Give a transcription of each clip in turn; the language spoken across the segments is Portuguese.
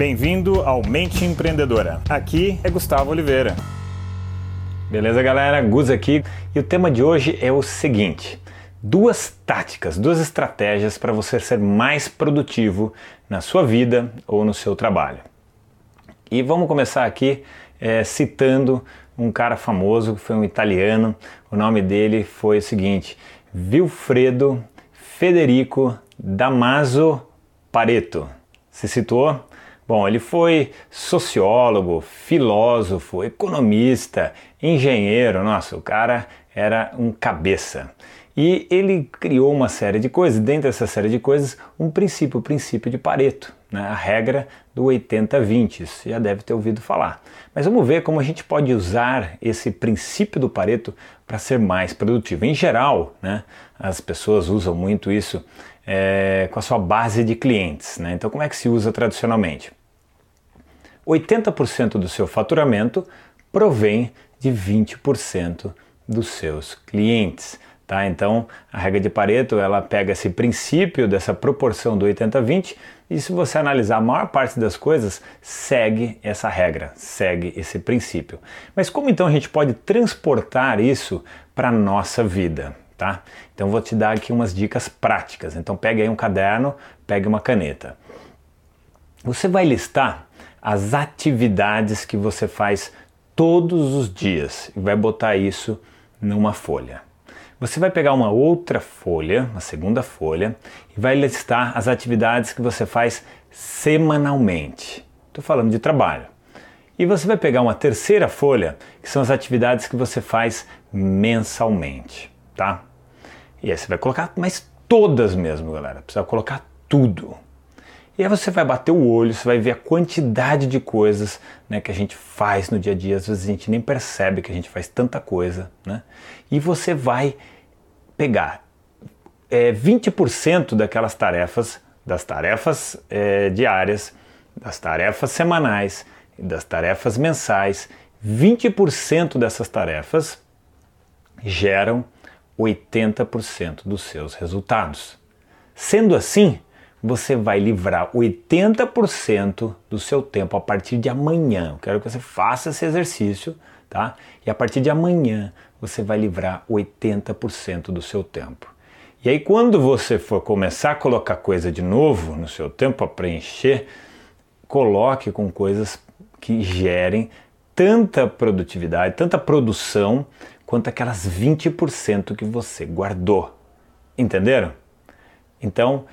Bem-vindo ao Mente Empreendedora. Aqui é Gustavo Oliveira. Beleza, galera? Gus aqui. E o tema de hoje é o seguinte: duas táticas, duas estratégias para você ser mais produtivo na sua vida ou no seu trabalho. E vamos começar aqui é, citando um cara famoso que foi um italiano. O nome dele foi o seguinte: Vilfredo Federico Damaso Pareto. Se situou? Bom, ele foi sociólogo, filósofo, economista, engenheiro, nossa, o cara era um cabeça. E ele criou uma série de coisas, dentro dessa série de coisas, um princípio, o princípio de Pareto, né? a regra do 80-20, você já deve ter ouvido falar. Mas vamos ver como a gente pode usar esse princípio do Pareto para ser mais produtivo. Em geral, né, as pessoas usam muito isso é, com a sua base de clientes. Né? Então, como é que se usa tradicionalmente? 80% do seu faturamento provém de 20% dos seus clientes. Tá? Então, a regra de Pareto, ela pega esse princípio dessa proporção do 80-20 e se você analisar a maior parte das coisas, segue essa regra, segue esse princípio. Mas como então a gente pode transportar isso para a nossa vida? Tá? Então vou te dar aqui umas dicas práticas. Então pegue aí um caderno, pegue uma caneta. Você vai listar as atividades que você faz todos os dias e vai botar isso numa folha. Você vai pegar uma outra folha, uma segunda folha, e vai listar as atividades que você faz semanalmente. Estou falando de trabalho. E você vai pegar uma terceira folha, que são as atividades que você faz mensalmente, tá? E aí você vai colocar, mas todas mesmo, galera. Precisa colocar tudo. E aí você vai bater o olho, você vai ver a quantidade de coisas né, que a gente faz no dia a dia. Às vezes a gente nem percebe que a gente faz tanta coisa. Né? E você vai pegar é, 20% daquelas tarefas, das tarefas é, diárias, das tarefas semanais das tarefas mensais. 20% dessas tarefas geram 80% dos seus resultados. Sendo assim, você vai livrar 80% do seu tempo a partir de amanhã. Eu quero que você faça esse exercício, tá? E a partir de amanhã você vai livrar 80% do seu tempo. E aí quando você for começar a colocar coisa de novo no seu tempo para preencher, coloque com coisas que gerem tanta produtividade, tanta produção quanto aquelas 20% que você guardou. Entenderam? Então,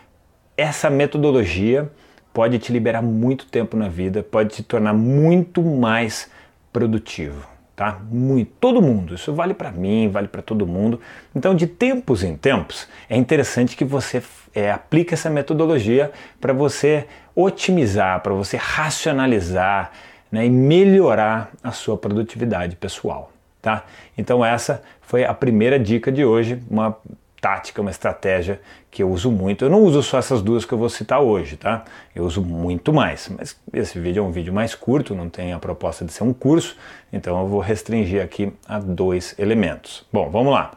essa metodologia pode te liberar muito tempo na vida, pode te tornar muito mais produtivo, tá? Muito, todo mundo. Isso vale para mim, vale para todo mundo. Então, de tempos em tempos, é interessante que você é, aplique essa metodologia para você otimizar, para você racionalizar né, e melhorar a sua produtividade pessoal, tá? Então, essa foi a primeira dica de hoje, uma tática, uma estratégia que eu uso muito. Eu não uso só essas duas que eu vou citar hoje, tá? Eu uso muito mais, mas esse vídeo é um vídeo mais curto, não tem a proposta de ser um curso, então eu vou restringir aqui a dois elementos. Bom, vamos lá.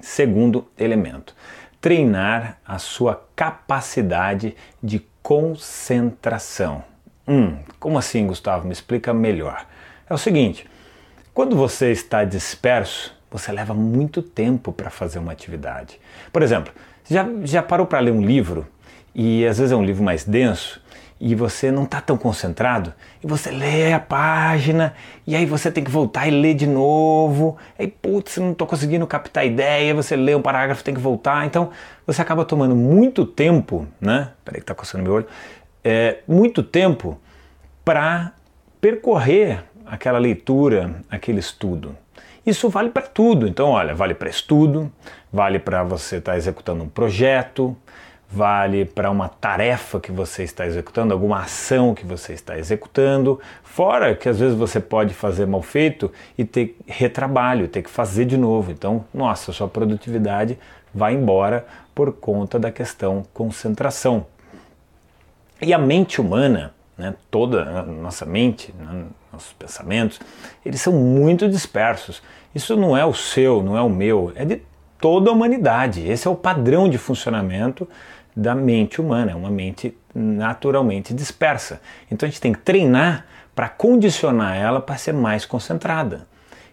Segundo elemento: treinar a sua capacidade de concentração. Hum, como assim, Gustavo? Me explica melhor. É o seguinte: quando você está disperso, você leva muito tempo para fazer uma atividade. Por exemplo, já, já parou para ler um livro e às vezes é um livro mais denso e você não está tão concentrado e você lê a página e aí você tem que voltar e ler de novo. Aí, putz, não estou conseguindo captar a ideia. Você lê um parágrafo, tem que voltar. Então você acaba tomando muito tempo, né? Peraí que está coçando meu olho. É, muito tempo para percorrer aquela leitura, aquele estudo. Isso vale para tudo. Então, olha, vale para estudo, vale para você estar tá executando um projeto, vale para uma tarefa que você está executando, alguma ação que você está executando, fora que às vezes você pode fazer mal feito e ter retrabalho, ter que fazer de novo. Então, nossa, sua produtividade vai embora por conta da questão concentração. E a mente humana, né, toda a nossa mente, né, nossos pensamentos, eles são muito dispersos. Isso não é o seu, não é o meu, é de toda a humanidade. Esse é o padrão de funcionamento da mente humana, é uma mente naturalmente dispersa. Então a gente tem que treinar para condicionar ela para ser mais concentrada.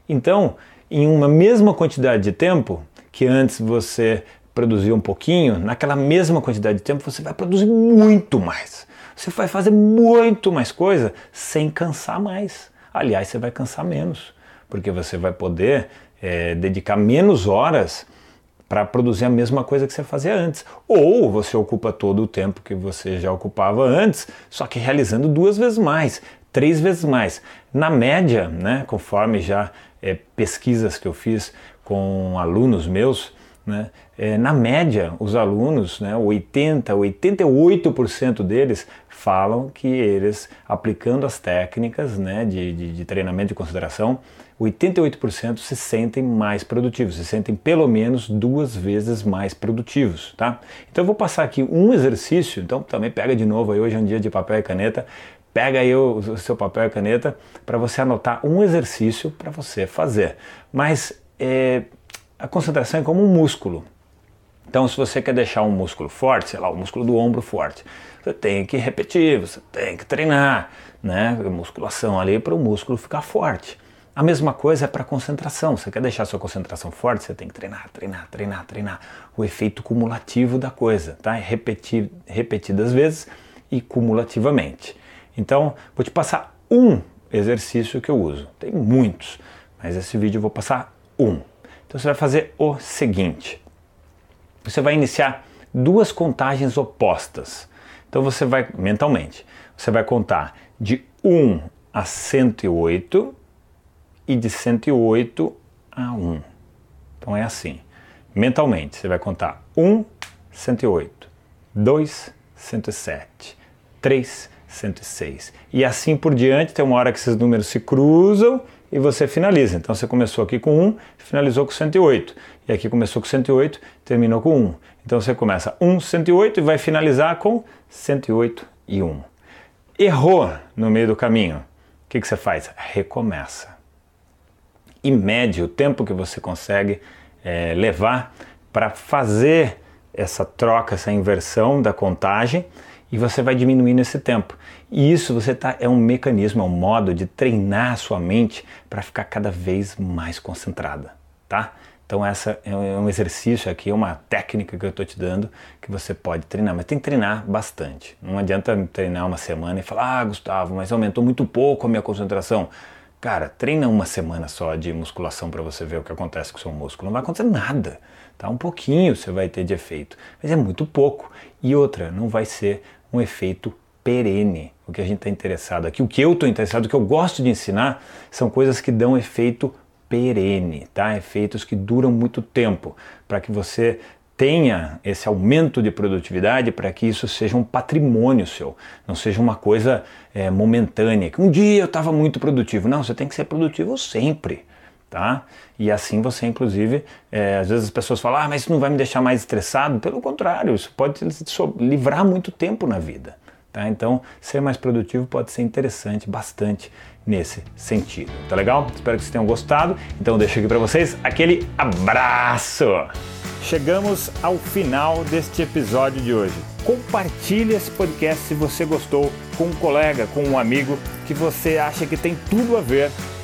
Então, em uma mesma quantidade de tempo, que antes você produzia um pouquinho, naquela mesma quantidade de tempo você vai produzir muito mais. Você vai fazer muito mais coisa sem cansar mais. Aliás, você vai cansar menos, porque você vai poder é, dedicar menos horas para produzir a mesma coisa que você fazia antes. Ou você ocupa todo o tempo que você já ocupava antes, só que realizando duas vezes mais, três vezes mais. Na média, né, conforme já é, pesquisas que eu fiz com alunos meus, né, é, na média, os alunos, né, 80, 88% deles falam que eles, aplicando as técnicas né, de, de, de treinamento de consideração, 88% se sentem mais produtivos, se sentem pelo menos duas vezes mais produtivos, tá? Então eu vou passar aqui um exercício, então também pega de novo aí, hoje é um dia de papel e caneta, pega aí o, o seu papel e caneta para você anotar um exercício para você fazer. Mas é, a concentração é como um músculo. Então se você quer deixar um músculo forte, sei lá, o músculo do ombro forte, você tem que repetir, você tem que treinar, né? Musculação ali para o músculo ficar forte. A mesma coisa é para concentração. Você quer deixar sua concentração forte, você tem que treinar, treinar, treinar, treinar. O efeito cumulativo da coisa, tá? É repetir repetidas vezes e cumulativamente. Então, vou te passar um exercício que eu uso. Tem muitos, mas esse vídeo eu vou passar um. Então você vai fazer o seguinte: você vai iniciar duas contagens opostas. Então você vai mentalmente, você vai contar de 1 a 108 e de 108 a 1. Então é assim. Mentalmente, você vai contar 1, 108, 2, 107, 3, 106. E assim por diante, tem uma hora que esses números se cruzam e você finaliza. Então você começou aqui com 1, finalizou com 108. E aqui começou com 108, terminou com 1. Então você começa 1, 108 e vai finalizar com 108 e 1. Errou no meio do caminho. O que, que você faz? Recomeça e mede o tempo que você consegue é, levar para fazer essa troca, essa inversão da contagem e você vai diminuindo esse tempo. E isso você tá, é um mecanismo, é um modo de treinar a sua mente para ficar cada vez mais concentrada, tá? Então essa é um exercício aqui, uma técnica que eu estou te dando que você pode treinar, mas tem que treinar bastante. Não adianta treinar uma semana e falar, ah, Gustavo, mas aumentou muito pouco a minha concentração. Cara, treina uma semana só de musculação para você ver o que acontece com o seu músculo. Não vai acontecer nada, tá? Um pouquinho você vai ter de efeito, mas é muito pouco. E outra, não vai ser um efeito perene. O que a gente está interessado aqui, o que eu estou interessado, o que eu gosto de ensinar, são coisas que dão efeito perene, tá? Efeitos que duram muito tempo, para que você tenha esse aumento de produtividade para que isso seja um patrimônio seu, não seja uma coisa é, momentânea. Que um dia eu estava muito produtivo. Não, você tem que ser produtivo sempre. Tá? E assim você, inclusive, é, às vezes as pessoas falam, ah, mas isso não vai me deixar mais estressado. Pelo contrário, isso pode livrar muito tempo na vida. Tá? Então, ser mais produtivo pode ser interessante bastante nesse sentido. Tá legal? Espero que vocês tenham gostado. Então, deixo aqui para vocês aquele abraço! Chegamos ao final deste episódio de hoje. Compartilhe esse podcast se você gostou com um colega, com um amigo que você acha que tem tudo a ver